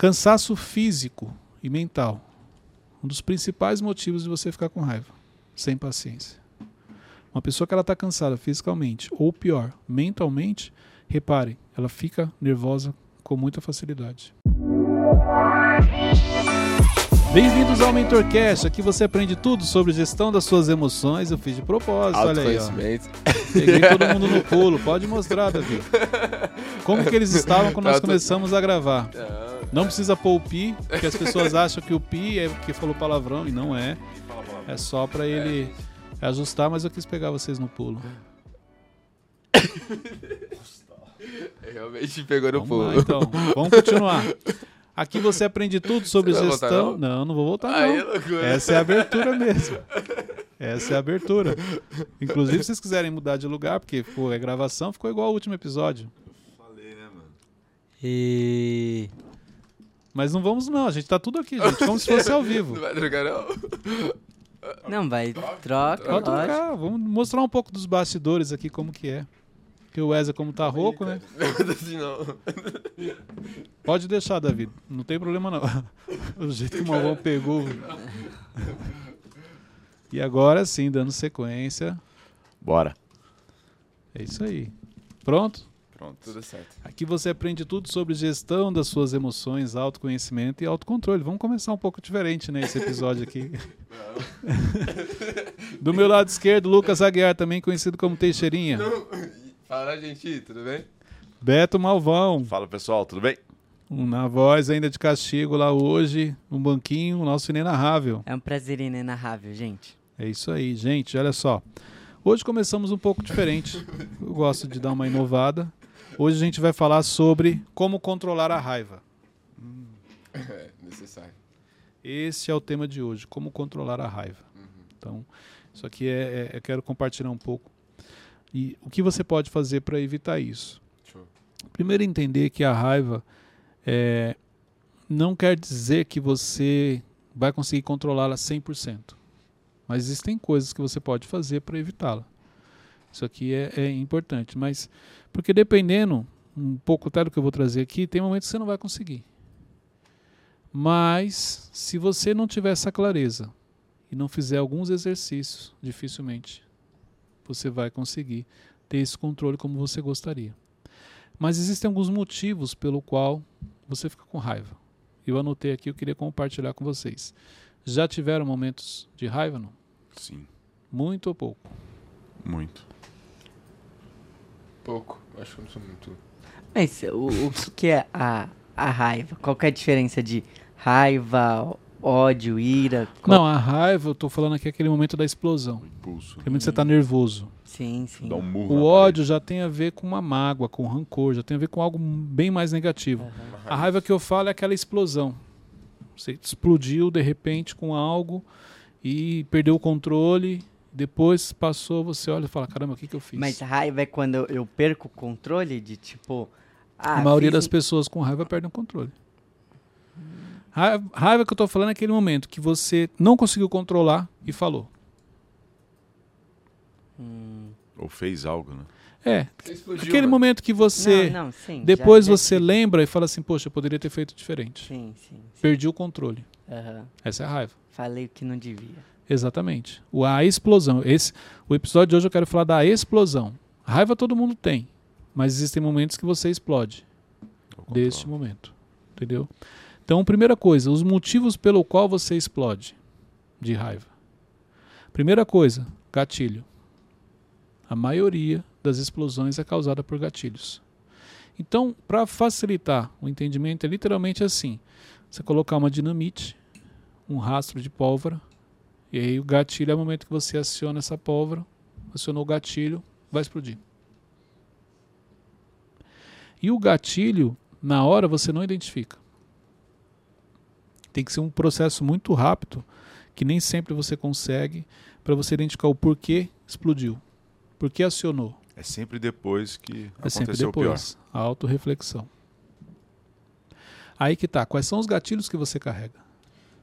Cansaço físico e mental. Um dos principais motivos de você ficar com raiva, sem paciência. Uma pessoa que ela está cansada fisicamente, ou pior, mentalmente, repare, ela fica nervosa com muita facilidade. Bem-vindos ao MentorCast. Aqui você aprende tudo sobre gestão das suas emoções. Eu fiz de propósito, olha aí. Ó. Peguei todo mundo no pulo. Pode mostrar, Davi. Como que eles estavam quando nós começamos a gravar? Não precisa pôr o pi, porque as pessoas acham que o pi é porque falou palavrão e não é. É só para ele ajustar, mas eu quis pegar vocês no pulo. Realmente pegou no Vamos pulo. lá, então. Vamos continuar. Aqui você aprende tudo sobre Você gestão. voltar, não? não, vou voltar não. loucura. Essa é a abertura mesmo. Essa é a abertura. Inclusive, se vocês quiserem mudar de lugar, porque pô, é gravação, ficou igual ao último episódio. Falei, né, mano? E. Mas não vamos não, a gente tá tudo aqui, gente, como se fosse ao vivo. Não vai trocar, não? Não, vai, troca, Pode trocar, vamos mostrar um pouco dos bastidores aqui, como que é. Que o Wesley, como tá rouco, né? Não, assim não. Pode deixar, David. Não tem problema não. O jeito que o Malvão pegou. E agora sim, dando sequência. Bora. É isso aí. Pronto? Pronto. Tudo certo. Aqui você aprende tudo sobre gestão das suas emoções, autoconhecimento e autocontrole. Vamos começar um pouco diferente, né, esse episódio aqui. Do meu lado esquerdo, Lucas Aguiar, também conhecido como Teixeirinha. Fala, gente, tudo bem? Beto Malvão, Fala, pessoal, tudo bem? um na voz ainda de castigo lá hoje, no banquinho, o nosso inenarrável. É um prazer inenarrável, gente. É isso aí, gente. Olha só. Hoje começamos um pouco diferente. Eu gosto de dar uma inovada. Hoje a gente vai falar sobre como controlar a raiva. É, necessário. Esse é o tema de hoje, como controlar a raiva. Então, isso aqui é, é- eu quero compartilhar um pouco. E o que você pode fazer para evitar isso? Show. Primeiro, entender que a raiva é, não quer dizer que você vai conseguir controlá-la 100%. Mas existem coisas que você pode fazer para evitá-la. Isso aqui é, é importante. Mas, porque dependendo, um pouco até do que eu vou trazer aqui, tem momentos que você não vai conseguir. Mas, se você não tiver essa clareza e não fizer alguns exercícios, dificilmente você vai conseguir ter esse controle como você gostaria. Mas existem alguns motivos pelo qual você fica com raiva. Eu anotei aqui, eu queria compartilhar com vocês. Já tiveram momentos de raiva, não? Sim, Muito ou pouco? muito. Pouco. Acho que eu não sou muito. Mas o, o que, que é a, a raiva? Qual que é a diferença de raiva, ódio, ira? Qual- Não, a raiva, eu tô falando aqui aquele momento da explosão. O impulso. Aquele momento que você tá nervoso. Sim, sim. Dá um murro. O ódio já tem a ver com uma mágoa, com rancor, já tem a ver com algo bem mais negativo. Uma A raiva que eu falo é aquela explosão. Você explodiu de repente com algo e perdeu o controle. Depois passou, você olha e fala: caramba, o que, que eu fiz? Mas raiva é quando eu, perco o controle de tipo. Ah, a maioria fiz das pessoas com raiva perdem o controle. Raiva, raiva que eu tô falando é aquele momento que você não conseguiu controlar e falou. Hum, Ou fez algo, né? É, explodiu, aquele mano. momento que você. Não, não, sim. depois já você lembra e fala assim: poxa, eu poderia ter feito diferente. Sim, sim. sim. Perdi o controle. Aham. Essa é a raiva. Falei o que não devia. Exatamente. O, a explosão. Esse, o episódio de hoje eu quero falar da explosão. Raiva todo mundo tem, mas existem momentos que você explode deste momento. Entendeu? Então, primeira coisa, os motivos pelo qual você explode de raiva. Primeira coisa, gatilho. A maioria das explosões é causada por gatilhos. Então, para facilitar o entendimento, é literalmente assim: você colocar uma dinamite, um rastro de pólvora, e aí o gatilho é o momento que você aciona essa pólvora, acionou o gatilho, vai explodir. E o gatilho, na hora, você não identifica. Tem que ser um processo muito rápido, que nem sempre você consegue, para você identificar o porquê explodiu. Por que acionou? É sempre depois que É sempre aconteceu o pior. depois. A autorreflexão. Aí que tá. Quais são os gatilhos que você carrega?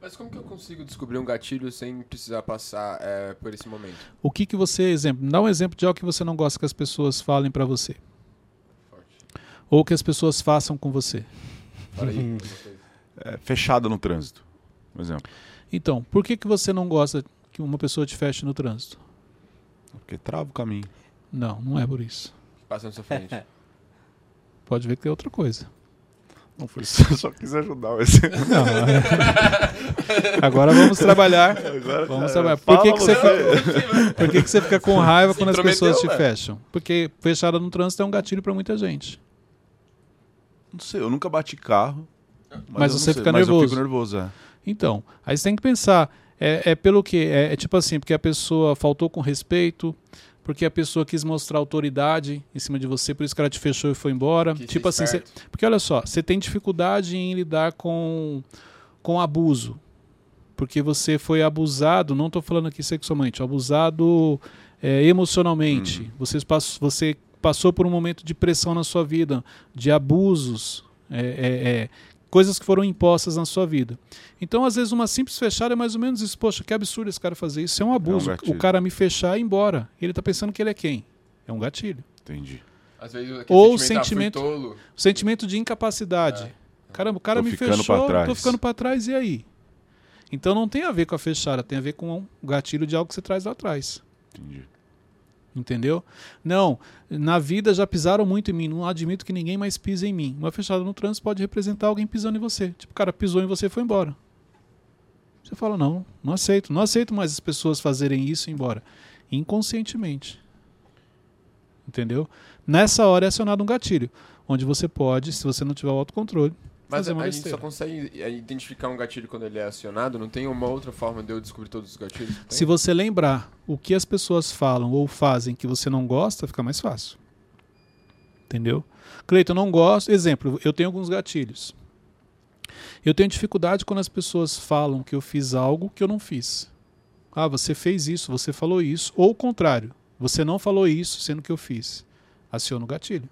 Mas como que eu consigo descobrir um gatilho sem precisar passar é, por esse momento? O que que você, exemplo, me dá um exemplo de algo que você não gosta que as pessoas falem pra você, Forte. ou que as pessoas façam com você. Fala aí. é, fechada no trânsito, por exemplo. Então, por que, que você não gosta que uma pessoa te feche no trânsito? Porque trava o caminho. Não, não é por isso. Passa na sua frente. Pode ver que tem outra coisa. Não foi só, só quis ajudar o exemplo. Não, é- Agora vamos trabalhar. Vamos trabalhar. Por que, que você fica, por que, que você fica com raiva Se quando as pessoas te velho. fecham? Porque fechada no trânsito é um gatilho pra muita gente. Não sei, eu nunca bati carro. Mas não você sei, fica mas Eu nervoso. fico nervoso, é. Então, aí você tem que pensar, é, é pelo que? É, é tipo assim, porque a pessoa faltou com respeito, porque a pessoa quis mostrar autoridade em cima de você, por isso que ela te fechou e foi embora. Quis tipo assim, esperto. porque olha só, você tem dificuldade em lidar com, com abuso. Porque você foi abusado, não estou falando aqui sexualmente, abusado é, emocionalmente. Você, pass, você passou por um momento de pressão na sua vida, de abusos, é, é, é, coisas que foram impostas na sua vida. Então, às vezes, uma simples fechada é mais ou menos isso. Poxa, que absurdo esse cara fazer isso. Isso é um abuso. gatilho. o cara me fechar e ir embora. Ele está pensando que ele é quem? É um gatilho. Entendi. Às vezes Ou o sentimento, ah, sentimento-. O sentimento de incapacidade. Caramba, o cara Tô me ficando fechou, tô ficando para trás, e aí? Então não tem a ver com a fechada, tem a ver com o gatilho de algo que você traz lá atrás. Entendi. Entendeu? Não, na vida já pisaram muito em mim, não admito que ninguém mais pise em mim. Uma fechada no trânsito pode representar alguém pisando em você. Tipo, o cara pisou em você e foi embora. Você fala, não, não aceito. Não aceito mais as pessoas fazerem isso e ir embora. Inconscientemente. Entendeu? Nessa hora é acionado um gatilho, onde você pode, se você não tiver o autocontrole, Mas a, gente só consegue identificar um gatilho quando ele é acionado? Não tem uma outra forma de eu descobrir todos os gatilhos? Se você lembrar o que as pessoas falam ou fazem que você não gosta, fica mais fácil. Entendeu? Cleiton, eu não gosto. Exemplo, eu tenho alguns gatilhos. Eu tenho dificuldade quando as pessoas falam que eu fiz algo que eu não fiz. Ah, você fez isso, você falou isso. Ou o contrário, você não falou isso, sendo que eu fiz. Aciona o gatilho.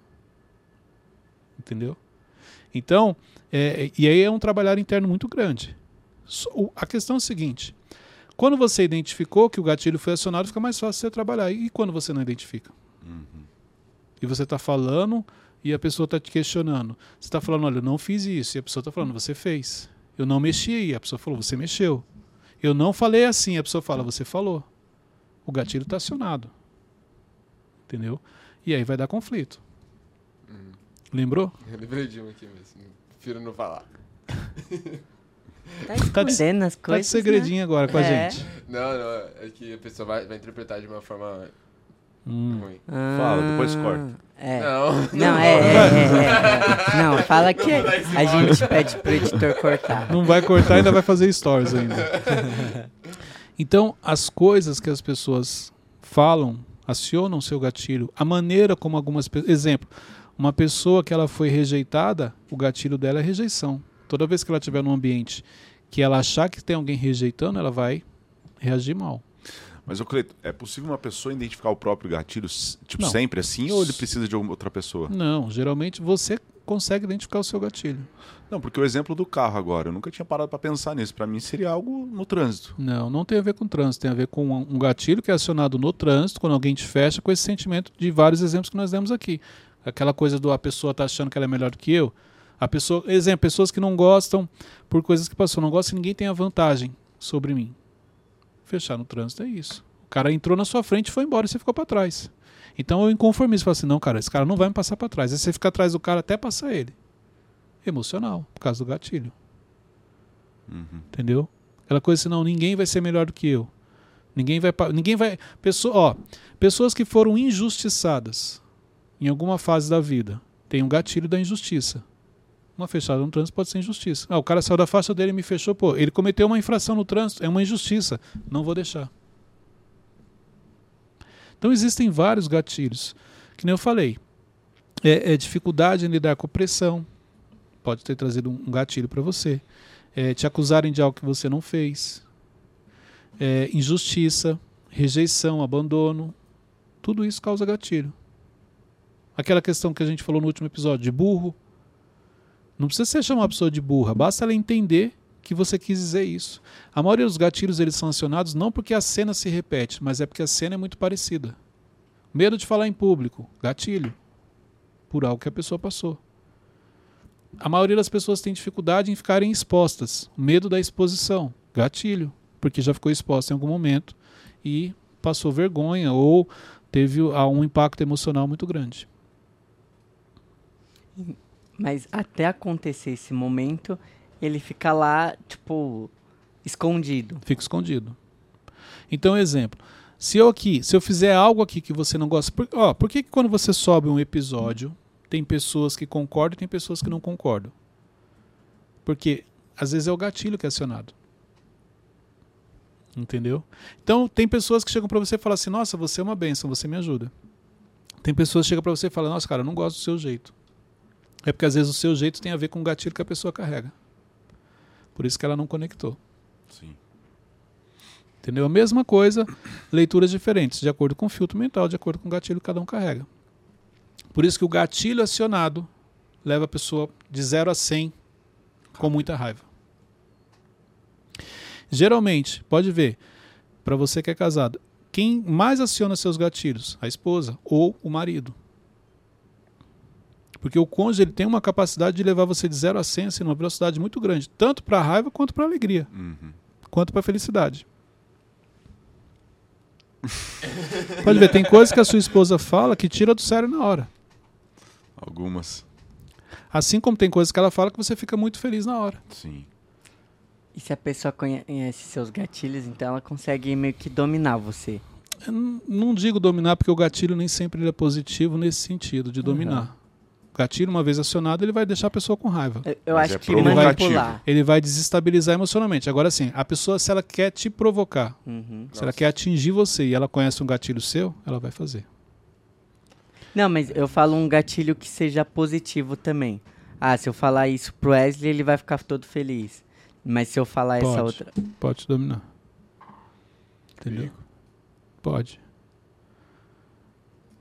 Entendeu? Então, é, e aí é um trabalhar interno muito grande. A questão é a seguinte: quando você identificou que o gatilho foi acionado, fica mais fácil você trabalhar. E quando você não identifica? E você está falando e a pessoa está te questionando. Você está falando, olha, eu não fiz isso. E a pessoa está falando, você fez. Eu não mexi aí. A pessoa falou, você mexeu. Eu não falei assim. A pessoa fala, você falou. O gatilho está acionado. Entendeu? E aí vai dar conflito. Uhum. Lembrou? Eu lembrei de um aqui, mas prefiro não falar. Tá Tá de- escondendo as Tá de coisas, né? segredinho agora com a É. gente. Não, não, é que a pessoa vai, vai interpretar de uma forma Hum. ruim. Ah, Fala, depois corta. É. Não, Não, é, é, é, é. Não, fala que Não a gente pede pro editor cortar. Não vai cortar, ainda vai fazer stories ainda. Então, as coisas que as pessoas falam acionam seu gatilho. A maneira como algumas pessoas. Exemplo, uma pessoa que ela foi rejeitada, o gatilho dela é rejeição. Toda vez que ela estiver num ambiente que ela achar que tem alguém rejeitando, ela vai reagir mal. Mas, Cleito, é possível uma pessoa identificar o próprio gatilho, tipo, Não. sempre assim, ou ele precisa de outra pessoa? Não, geralmente você consegue identificar o seu gatilho. Não, porque o exemplo do carro agora, eu nunca tinha parado pra pensar nisso. Pra mim seria algo no trânsito. Não, não tem a ver com trânsito, tem a ver com um um gatilho que é acionado no trânsito, quando alguém te fecha, com esse sentimento de vários exemplos que nós demos aqui. Aquela coisa do a pessoa tá achando que ela é melhor do que eu. A pessoa, exemplo, pessoas que não gostam por coisas que passou, não gostam ninguém tenha vantagem sobre mim. Fechar no trânsito é isso. O cara entrou na sua frente e foi embora e você ficou para trás. Então eu inconformismo, falo assim, não, cara, esse cara não vai me passar para trás. Aí você fica atrás do cara até passar ele. Emocional, por causa do gatilho. Uhum. Entendeu? Aquela coisa assim, não, ninguém vai ser melhor do que eu. Ninguém vai. Ninguém vai. Pessoa, ó, pessoas que foram injustiçadas em alguma fase da vida tem um gatilho da injustiça. Uma fechada no trânsito pode ser injustiça. Ah, o cara saiu da faixa dele e me fechou, pô, ele cometeu uma infração no trânsito, é uma injustiça. Não vou deixar. Então existem vários gatilhos. Que nem eu falei. É, é dificuldade em lidar com pressão. Pode ter trazido um, um gatilho para você. É, te acusarem de algo que você não fez. É, injustiça, rejeição, abandono. Tudo isso causa gatilho. Aquela questão que a gente falou no último episódio, de burro. Não precisa você chamar a pessoa de burra, basta ela entender que você quis dizer isso. A maioria dos gatilhos eles são acionados não porque a cena se repete, mas é porque a cena é muito parecida. Medo de falar em público, gatilho. Por algo que a pessoa passou. a maioria das pessoas tem dificuldade em ficarem expostas. Medo da exposição. Gatilho. Porque já ficou exposta em algum momento e passou vergonha ou teve ah, um impacto emocional muito grande. Mas até acontecer esse momento, ele fica lá, tipo, escondido. Fica escondido. Então, exemplo. Se eu aqui, se eu fizer algo aqui que você não gosta, por, ó, por que, que quando você sobe um episódio, tem pessoas que concordam e tem pessoas que não concordam? Porque às vezes é o gatilho que é acionado. Entendeu? Então, tem pessoas que chegam para você e falam assim: "Nossa, você é uma benção, você me ajuda". Tem pessoas que chegam para você e falam: "Nossa, cara, eu não gosto do seu jeito". É porque às vezes o seu jeito tem a ver com o gatilho que a pessoa carrega. Por isso que ela não conectou. Sim. Entendeu? A mesma coisa, leituras diferentes, de acordo com o filtro mental, de acordo com o gatilho que cada um carrega. Por isso que o gatilho acionado leva a pessoa de 0 a 100 com muita raiva. Geralmente, pode ver, para você que é casado, quem mais aciona seus gatilhos? A esposa ou o marido. Porque o cônjuge ele tem uma capacidade de levar você de 0 a 100 assim, numa velocidade muito grande, tanto para a raiva quanto para a alegria, Uhum. quanto para a felicidade. Pode ver, tem coisas que a sua esposa fala que tira do sério na hora. Algumas. Assim como tem coisas que ela fala que você fica muito feliz na hora. Sim. E se a pessoa conhece seus gatilhos, então ela consegue meio que dominar você. Eu não digo dominar, porque o gatilho nem sempre ele é positivo nesse sentido, de dominar. O gatilho, uma vez acionado, ele vai deixar a pessoa com raiva. Eu, acho é que provocativo. manipular. Ele vai desestabilizar emocionalmente. Agora sim, a pessoa, se ela quer te provocar, Uhum. se ela quer atingir você e ela conhece um gatilho seu, ela vai fazer. Não, mas eu falo um gatilho que seja positivo também. Ah, se eu falar isso pro Wesley, ele vai ficar todo feliz. Mas se eu falar essa Pode. outra. Pode te dominar. Entendeu? Pode.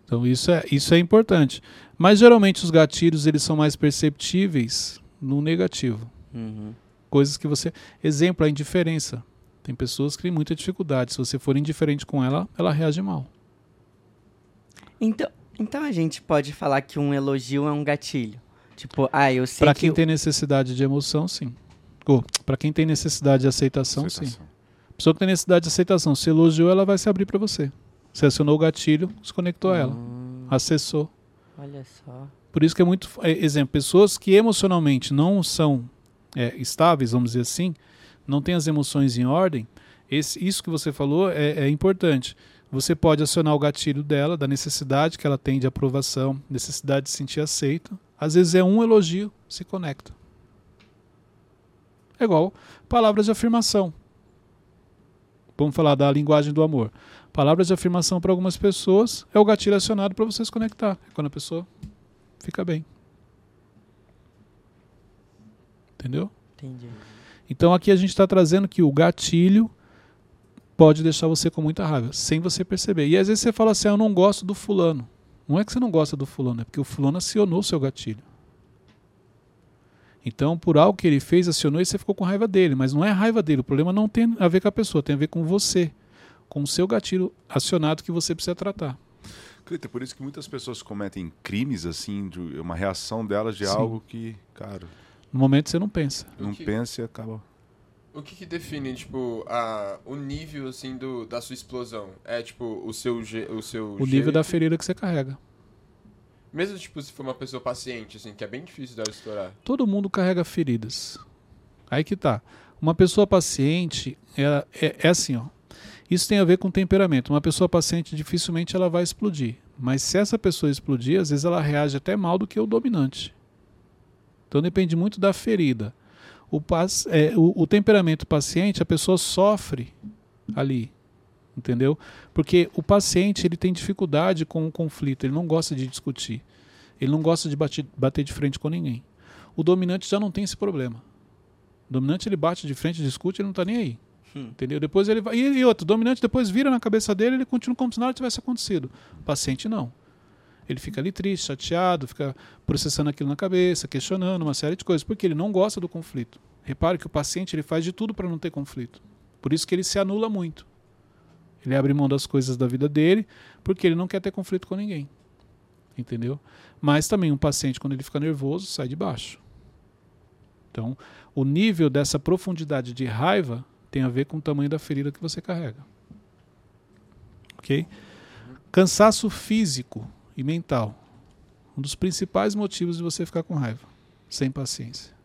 Então isso é, isso é importante. Mas geralmente os gatilhos eles são mais perceptíveis no negativo. Uhum. Coisas que você. Exemplo, a indiferença. Tem pessoas que têm muita dificuldade. Se você for indiferente com ela, ela reage mal. Então, então a gente pode falar que um elogio é um gatilho. Tipo, ah, eu sei Para que. quem tem necessidade de emoção, sim. Ou, para quem tem necessidade de aceitação, sim. Aceitação. Pessoa que tem necessidade de aceitação, se elogiou, ela vai se abrir para você. Você acionou o gatilho, se conectou a ela, Hum, acessou. olha só. Por isso que é muito. é, exemplo, pessoas que emocionalmente não são é, estáveis, vamos dizer assim, não têm as emoções em ordem, esse, isso que você falou é, é importante. Você pode acionar o gatilho dela, da necessidade que ela tem de aprovação, necessidade de se sentir aceita. Às vezes é um elogio, se conecta. É igual palavras de afirmação. Vamos falar da linguagem do amor. Palavras de afirmação para algumas pessoas é o gatilho acionado para você se conectar. É quando a pessoa fica bem. Entendeu? Entendi. Então aqui a gente está trazendo que o gatilho pode deixar você com muita raiva, sem você perceber. E às vezes você fala assim, ah, eu não gosto do fulano. Não é que você não gosta do fulano, é porque o fulano acionou o seu gatilho. Então, por algo que ele fez, acionou e você ficou com raiva dele. Mas não é raiva dele. O problema não tem a ver com a pessoa, tem a ver com você. Com o seu gatilho acionado que você precisa tratar. Cleiton, por isso que muitas pessoas cometem crimes, assim, de uma reação delas de Sim. algo que, cara, No momento você não pensa. não que- pensa e acaba. O que, que define, tipo, a, o nível, assim, do, da sua explosão? É, tipo, o seu, ge- o seu O nível da ferida que você carrega. Mesmo, tipo, se for uma pessoa paciente, assim, que é bem difícil dela estourar. Todo mundo carrega feridas. Aí que tá. Uma pessoa paciente ela é, é assim, ó. Isso tem a ver com temperamento. Uma pessoa paciente dificilmente ela vai explodir. Mas se essa pessoa explodir, às vezes ela reage até mal do que o dominante. Então depende muito da ferida. O, é, o, o temperamento paciente, a pessoa sofre ali. Entendeu? Porque o paciente ele tem dificuldade com o conflito, ele não gosta de discutir. Ele não gosta de bater, bater de frente com ninguém. O dominante já não tem esse problema. O dominante ele bate de frente, discute, ele não está nem aí. Hum. Entendeu? Depois ele vai. E, e outro, o dominante depois vira na cabeça dele, ele continua como se nada tivesse acontecido. O paciente não. Ele fica ali triste, chateado, fica processando aquilo na cabeça, questionando uma série de coisas, porque ele não gosta do conflito. Repare que o paciente ele faz de tudo para não ter conflito. Por isso que ele se anula muito. Ele abre mão das coisas da vida dele, porque ele não quer ter conflito com ninguém. Entendeu? Mas também um paciente, quando ele fica nervoso, sai de baixo. Então, o nível dessa profundidade de raiva tem a ver com o tamanho da ferida que você carrega. Ok? Cansaço físico e mental. Um dos principais motivos de você ficar com raiva, sem paciência.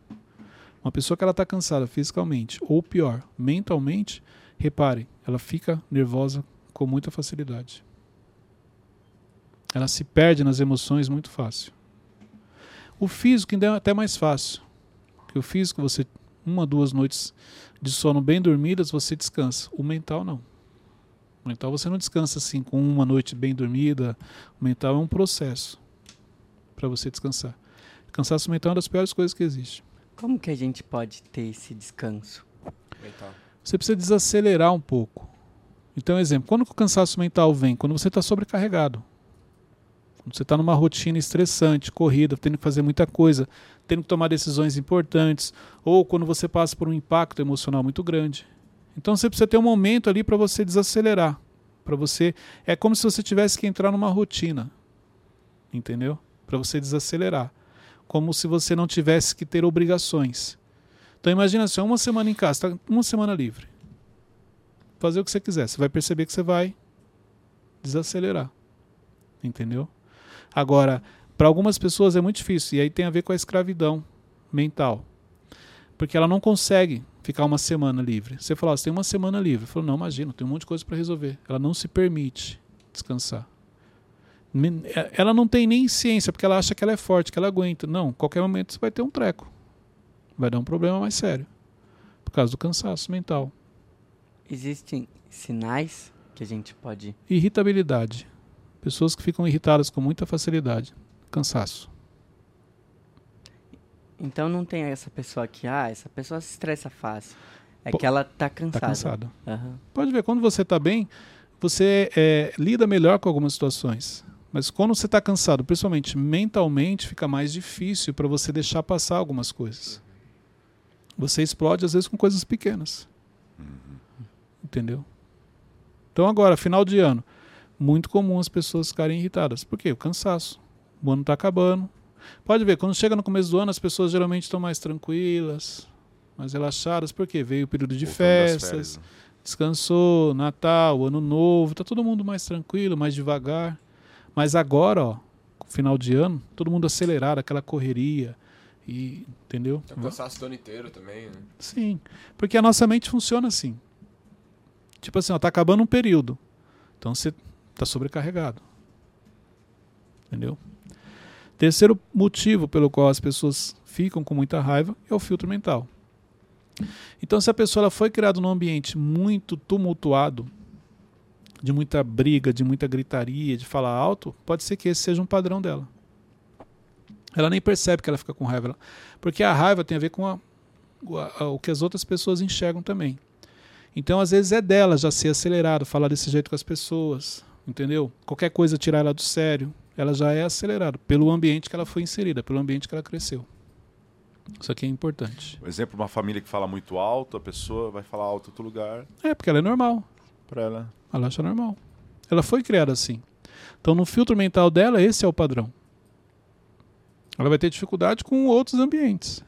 Uma pessoa que ela está cansada fisicamente, ou pior, mentalmente, repare, ela fica nervosa com muita facilidade. Ela se perde nas emoções muito fácil. O físico ainda é até mais fácil. Porque o físico, você, uma, duas noites de sono bem dormidas, você descansa. O mental não. O mental você não descansa assim com uma noite bem dormida. O mental é um processo para você descansar. Cansaço mental é uma das piores coisas que existe. Como que a gente pode ter esse descanso? Mental. Você precisa desacelerar um pouco. Então, exemplo, quando o cansaço mental vem? Quando você está sobrecarregado. Quando você está numa rotina estressante, corrida, tendo que fazer muita coisa, tendo que tomar decisões importantes, ou quando você passa por um impacto emocional muito grande. Então você precisa ter um momento ali para você desacelerar, para você é como se você tivesse que entrar numa rotina, entendeu? Para você desacelerar, como se você não tivesse que ter obrigações. Então imagina assim, uma semana em casa, tá uma semana livre, fazer o que você quiser, você vai perceber que você vai desacelerar, entendeu? Agora, para algumas pessoas é muito difícil, e aí tem a ver com a escravidão mental. Porque ela não consegue ficar uma semana livre. Você fala, você tem uma semana livre. Falou, não, imagina, tem um monte de coisa para resolver. Ela não se permite descansar. É, ela não tem nem ciência, porque ela acha que ela é forte, que ela aguenta. Não, qualquer momento você vai ter um treco. Vai dar um problema mais sério. Por causa do cansaço mental. Existem sinais que a gente pode. Irritabilidade. Pessoas que ficam irritadas com muita facilidade. Cansaço. Então não tem essa pessoa que, ah, essa pessoa se estressa fácil. É Pô, que ela tá cansada. Tá cansada. Aham. Pode ver, quando você está bem, você é, lida melhor com algumas situações. Mas quando você está cansado, principalmente mentalmente, fica mais difícil para você deixar passar algumas coisas. Você explode às vezes com coisas pequenas. Entendeu? Então agora, final de ano, muito comum as pessoas ficarem irritadas. Por quê? O cansaço. O ano está acabando. Pode ver, quando chega no começo do ano, as pessoas geralmente estão mais tranquilas, mais relaxadas. Por quê? Veio o período de festas, férias, né? descansou, Natal, Ano Novo, tá todo mundo mais tranquilo, mais devagar. Mas agora, ó, final de ano, todo mundo acelerado, aquela correria. E, entendeu? Tá cansaço o ano inteiro também, né? Sim, porque a nossa mente funciona assim. Tipo assim, ó, tá acabando um período. Então você tá sobrecarregado. Entendeu? Terceiro motivo pelo qual as pessoas ficam com muita raiva é o filtro mental. Então, se a pessoa foi criada num ambiente muito tumultuado, de muita briga, de muita gritaria, de falar alto, pode ser que esse seja um padrão dela. Ela nem percebe que ela fica com raiva, porque a raiva tem a ver com a- a- a- o que as outras pessoas enxergam também. Então, às vezes é dela já ser acelerado, falar desse jeito com as pessoas, entendeu? Qualquer coisa tirar ela do sério, ela já é acelerada pelo ambiente que ela foi inserida, pelo ambiente que ela cresceu. Isso aqui é importante. Um exemplo, uma família que fala muito alto, a pessoa vai falar alto em outro lugar É, porque ela é normal. para ela. Ela acha normal. Ela foi criada assim. Então, no filtro mental dela, esse é o padrão. Ela vai ter dificuldade com outros ambientes.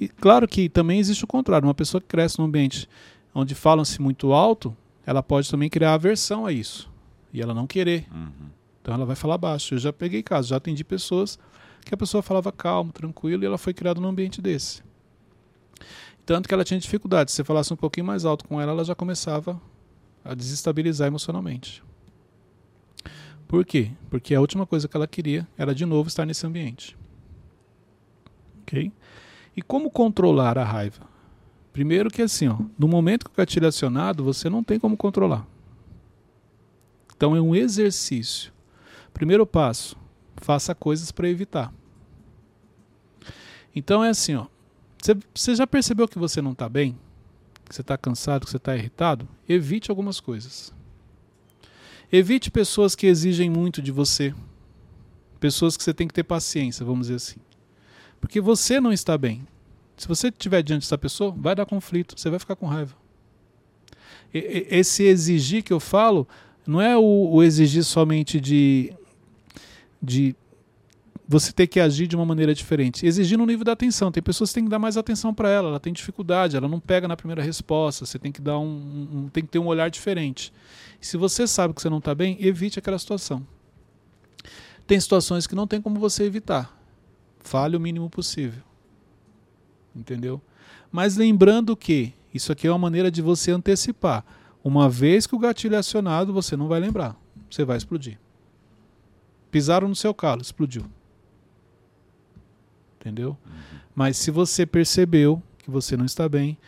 E claro que também existe o contrário. Uma pessoa que cresce num ambiente onde falam-se muito alto, ela pode também criar aversão a isso. E ela não querer. Uhum. Então ela vai falar baixo. Eu já peguei casos, já atendi pessoas que a pessoa falava calmo, tranquilo, e ela foi criada num ambiente desse. Tanto que ela tinha dificuldade. Se você falasse um pouquinho mais alto com ela, ela já começava a desestabilizar emocionalmente. Por quê? Porque a última coisa que ela queria era de novo estar nesse ambiente. Ok? E como controlar a raiva? Primeiro que assim, ó, no momento que o gatilho é acionado, você não tem como controlar. Então é um exercício. Primeiro passo, faça coisas para evitar. Então é assim, ó. Você, já percebeu que você não está bem? Que você está cansado, que você está irritado? Evite algumas coisas. Evite pessoas que exigem muito de você. Pessoas que você tem que ter paciência, vamos dizer assim. Porque você não está bem. Se você estiver diante dessa pessoa, vai dar conflito, você vai ficar com raiva. E- Esse exigir que eu falo não é o, o exigir somente de, de você ter que agir de uma maneira diferente, exigindo um nível de atenção. Tem pessoas que têm que dar mais atenção para ela, ela tem dificuldade, ela não pega na primeira resposta, você tem que dar um, um tem que ter um olhar diferente. Se você sabe que você não está bem, evite aquela situação. Tem situações que não tem como você evitar. Fale o mínimo possível. Entendeu? Mas lembrando que isso aqui é uma maneira de você antecipar. Uma vez que o gatilho é acionado, você não vai lembrar. Você vai explodir. Pisaram no seu calo, explodiu. Entendeu? Mas se você percebeu que você não está bem,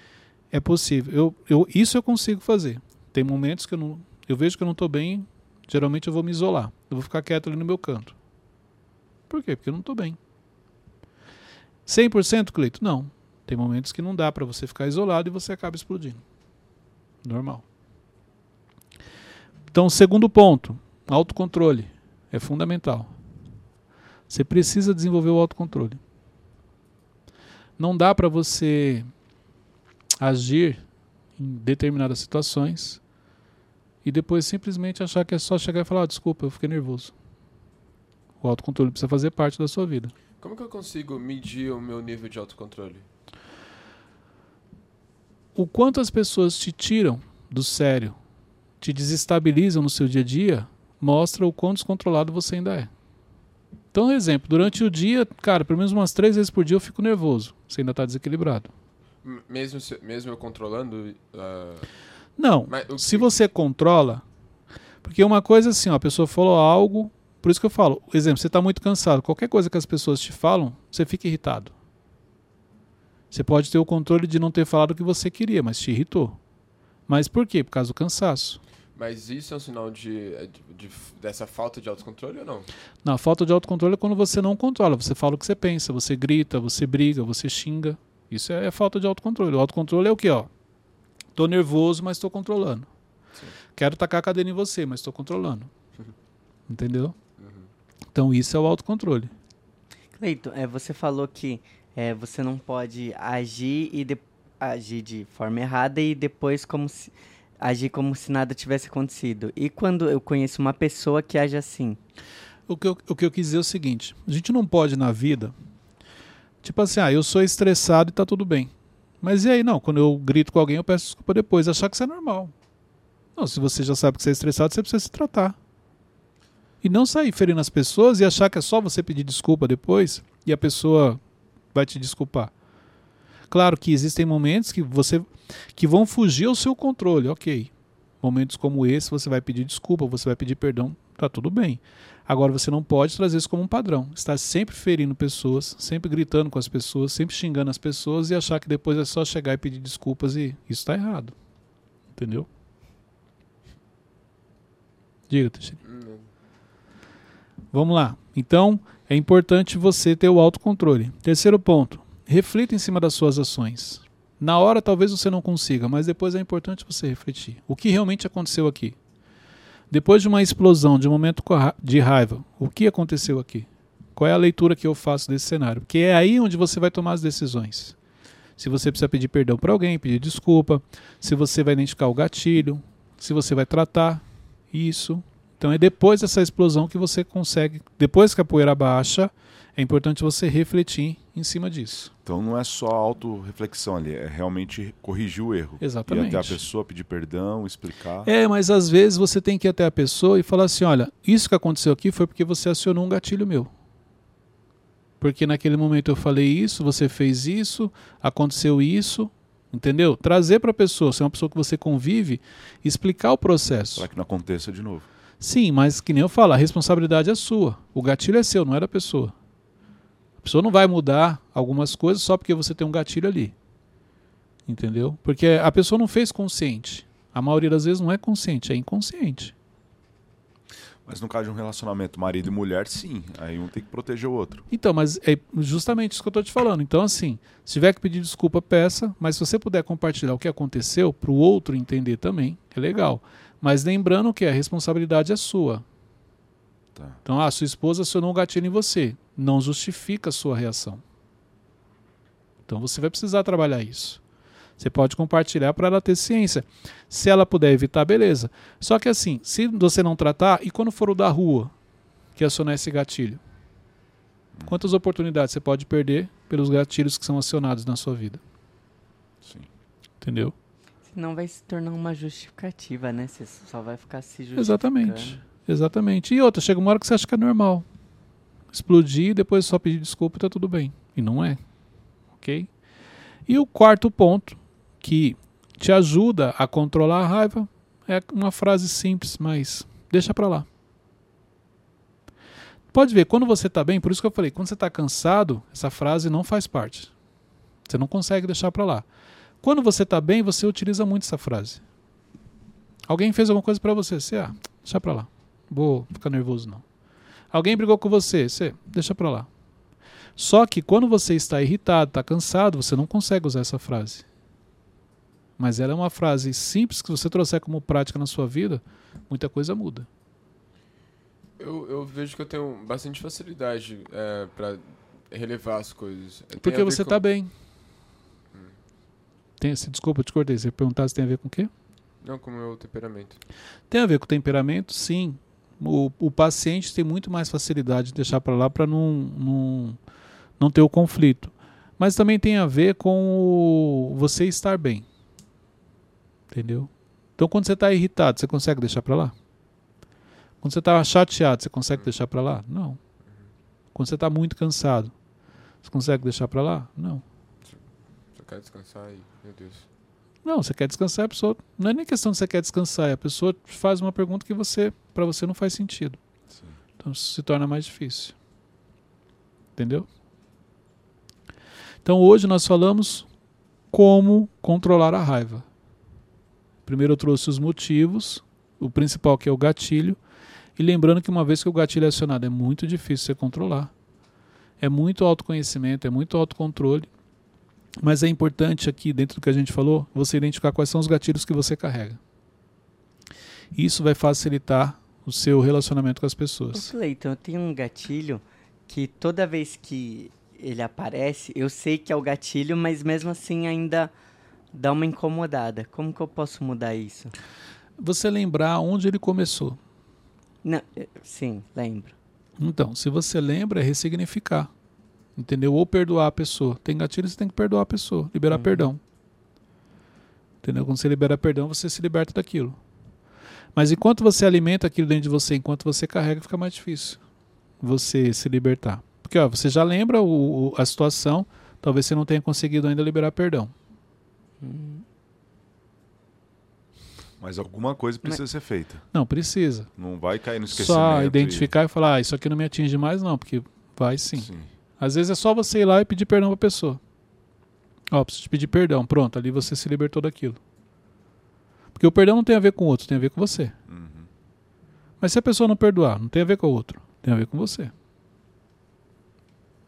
é possível. Eu, eu, isso eu consigo fazer. Tem momentos que eu não. Eu vejo que eu não estou bem, geralmente eu vou me isolar. Eu vou ficar quieto ali no meu canto. Por quê? Porque eu não estou bem. 100% Cleito? Não. Tem momentos que não dá para você ficar isolado e você acaba explodindo. Normal. Então, segundo ponto, autocontrole é fundamental. Você precisa desenvolver o autocontrole. Não dá para você agir em determinadas situações e depois simplesmente achar que é só chegar e falar: oh, desculpa, eu fiquei nervoso. O autocontrole precisa fazer parte da sua vida. Como que eu consigo medir o meu nível de autocontrole? O quanto as pessoas te tiram do sério, te desestabilizam no seu dia a dia, mostra o quão descontrolado você ainda é. Então, exemplo, durante o dia, cara, pelo menos umas três vezes por dia eu fico nervoso. Você ainda está desequilibrado. Mesmo, se, mesmo eu controlando? Uh... Não. Mas, se você controla. Porque uma coisa assim, ó, a pessoa falou algo. Por isso que eu falo, exemplo, você está muito cansado. Qualquer coisa que as pessoas te falam, você fica irritado. Você pode ter o controle de não ter falado o que você queria, mas te irritou. Mas por quê? Por causa do cansaço. Mas isso é um sinal de, é, de, de, dessa falta de autocontrole ou não? Não, a falta de autocontrole é quando você não controla. Você fala o que você pensa, você grita, você briga, você xinga. Isso é, é falta de autocontrole. O autocontrole é o que, ó? Tô nervoso, mas estou controlando. Sim. Quero tacar a cadeira em você, mas estou controlando. Uhum. Entendeu? Uhum. Então isso é o autocontrole. Cleiton, é, você falou que é, você não pode agir e de, agir de forma errada e depois como se agir como se nada tivesse acontecido. E quando eu conheço uma pessoa que age assim? O que, eu, o que eu quis dizer é o seguinte: a gente não pode na vida, tipo assim, ah, eu sou estressado e tá tudo bem. Mas e aí, não, quando eu grito com alguém, eu peço desculpa depois, achar que isso é normal. Não, se você já sabe que você é estressado, você precisa se tratar. E não sair ferindo as pessoas e achar que é só você pedir desculpa depois e a pessoa vai te desculpar. Claro que existem momentos que você que vão fugir ao seu controle, ok. Momentos como esse, você vai pedir desculpa, você vai pedir perdão, tá tudo bem. Agora você não pode trazer isso como um padrão. Estar sempre ferindo pessoas, sempre gritando com as pessoas, sempre xingando as pessoas e achar que depois é só chegar e pedir desculpas e isso está errado. Entendeu? Diga, Teixeira. Vamos lá. Então, é importante você ter o autocontrole. Terceiro ponto reflita em cima das suas ações. Na hora talvez você não consiga, mas depois é importante você refletir. O que realmente aconteceu aqui? Depois de uma explosão, de um momento de raiva, o que aconteceu aqui? Qual é a leitura que eu faço desse cenário? Porque é aí onde você vai tomar as decisões. Se você precisa pedir perdão para alguém, pedir desculpa, se você vai identificar o gatilho, se você vai tratar isso. Então é depois dessa explosão que você consegue, depois que a poeira baixa, é importante você refletir em cima disso. Então não é só autorreflexão ali, é realmente corrigir o erro. Exatamente. Ir até a pessoa, pedir perdão, explicar. É, mas às vezes você tem que ir até a pessoa e falar assim: olha, isso que aconteceu aqui foi porque você acionou um gatilho meu. Porque naquele momento eu falei isso, você fez isso, aconteceu isso, entendeu? Trazer para a pessoa, se é uma pessoa que você convive, explicar o processo. Para que não aconteça de novo. Sim, mas que nem eu falo, a responsabilidade é sua. O gatilho é seu, não é da pessoa. A pessoa não vai mudar algumas coisas só porque você tem um gatilho ali. Entendeu? Porque a pessoa não fez consciente. A maioria das vezes não é consciente, é inconsciente. Mas no caso de um relacionamento marido e mulher, sim. Aí um tem que proteger o outro. Então, mas é justamente isso que eu estou te falando. Então, assim, se tiver que pedir desculpa, peça. Mas se você puder compartilhar o que aconteceu para o outro entender também, é legal. Mas lembrando que a responsabilidade é sua. Tá. Então, ah, sua esposa acionou um gatilho em você. Não justifica a sua reação. Então você vai precisar trabalhar isso. Você pode compartilhar para ela ter ciência. Se ela puder evitar, beleza. Só que assim, se você não tratar, e quando for o da rua que acionar esse gatilho? Quantas oportunidades você pode perder pelos gatilhos que são acionados na sua vida? Sim. Entendeu? Senão vai se tornar uma justificativa, né? Você só vai ficar se justificando. Exatamente. Exatamente. E outra, chega uma hora que você acha que é normal. Explodir e depois só pedir desculpa e tá tudo bem. E não é. Ok? E o quarto ponto, que te ajuda a controlar a raiva, é uma frase simples, mas deixa pra lá. Pode ver, quando você tá bem, por isso que eu falei, quando você tá cansado, essa frase não faz parte. Você não consegue deixar pra lá. Quando você tá bem, você utiliza muito essa frase. Alguém fez alguma coisa pra você, você, ah, deixa pra lá. Vou ficar nervoso não. Alguém brigou com você, você, deixa pra lá. Só que quando você está irritado, está cansado, você não consegue usar essa frase. Mas ela é uma frase simples que você trouxer como prática na sua vida, muita coisa muda. Eu, eu vejo que eu tenho bastante facilidade é, pra relevar as coisas. Tem Porque você com- está bem. Tem, se- desculpa, eu te cortei. Você perguntar se tem a ver com o quê? Não, com o meu temperamento. Tem a ver com o temperamento, sim. O, o paciente tem muito mais facilidade de deixar para lá para não, não, não ter o conflito. Mas também tem a ver com o você estar bem. Entendeu? Então, quando você está irritado, você consegue deixar para lá? Quando você está chateado, você consegue deixar para lá? Não. Quando você está muito cansado, você consegue deixar para lá? Não. Só quero descansar e, meu Deus. Não, você quer descansar, a pessoa. Não é nem questão de você quer descansar, é a pessoa faz uma pergunta que você, para você não faz sentido. Sim. Então se torna mais difícil. Entendeu? Então hoje nós falamos como controlar a raiva. Primeiro eu trouxe os motivos, o principal que é o gatilho, e lembrando que uma vez que o gatilho é acionado é muito difícil você controlar. É muito autoconhecimento, é muito autocontrole. Mas é importante aqui, dentro do que a gente falou, você identificar quais são os gatilhos que você carrega. Isso vai facilitar o seu relacionamento com as pessoas. Cleiton, eu tenho um gatilho que toda vez que ele aparece, eu sei que é o gatilho, mas mesmo assim ainda dá uma incomodada. Como que eu posso mudar isso? Você lembrar onde ele começou. Não, eh, sim, lembro. Então, se você lembra, é ressignificar. Entendeu? Ou perdoar a pessoa. Tem gatilho, você tem que perdoar a pessoa. Liberar Uhum. perdão. Entendeu? Quando você libera perdão, você se liberta daquilo. Mas enquanto você alimenta aquilo dentro de você, enquanto você carrega, fica mais difícil você se libertar. Porque ó, você já lembra o, o- a situação, talvez você não tenha conseguido ainda liberar perdão. Hum, Mas alguma coisa precisa ser feita. Não, precisa. Não vai cair no esquecimento. Só e- identificar e falar, ah, isso aqui não me atinge mais, não, porque vai sim. Sim. Às vezes é só você ir lá e pedir perdão pra pessoa. Ó, preciso te pedir perdão. Pronto, ali você se libertou daquilo. Porque o perdão não tem a ver com o outro, tem a ver com você. Uhum. Mas se a pessoa não perdoar, não tem a ver com o outro, tem a ver com você.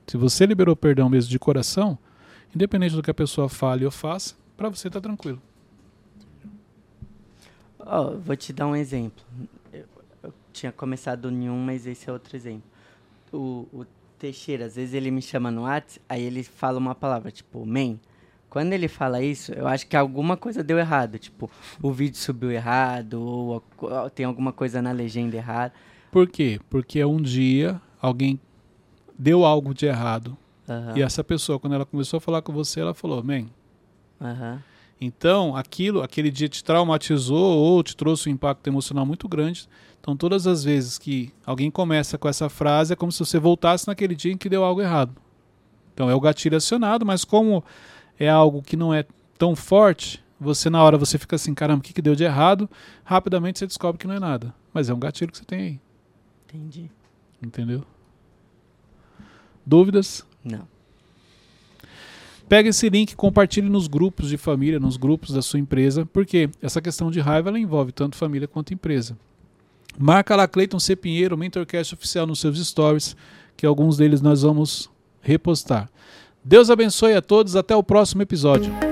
Se você liberou perdão mesmo de coração, independente do que a pessoa fale ou faça, pra você tá tranquilo. Ó, vou te dar um exemplo. Eu, eu tinha começado em um, mas esse é outro exemplo. O, o Teixeira, às vezes ele me chama no WhatsApp, aí ele fala uma palavra, tipo, man. Quando ele fala isso, eu acho que alguma coisa deu errado. Tipo, o vídeo subiu errado, ou tem alguma coisa na legenda errada. Por quê? Porque um dia alguém deu algo de errado. Aham, E essa pessoa, quando ela começou a falar com você, ela falou, man, aham. Então, aquilo, aquele dia te traumatizou ou te trouxe um impacto emocional muito grande. Então, todas as vezes que alguém começa com essa frase, é como se você voltasse naquele dia em que deu algo errado. Então, é o gatilho acionado, mas como é algo que não é tão forte, você na hora você fica assim, caramba, o que, que deu de errado? Rapidamente você descobre que não é nada. Mas é um gatilho que você tem aí, Entendi. entendeu? Dúvidas? Não. Pega esse link compartilhe nos grupos de família, nos grupos da sua empresa, porque essa questão de raiva ela envolve tanto família quanto empresa. Marca lá Cleiton C. Pinheiro, Mentorcast Oficial nos seus stories, que alguns deles nós vamos repostar. Deus abençoe a todos, até o próximo episódio.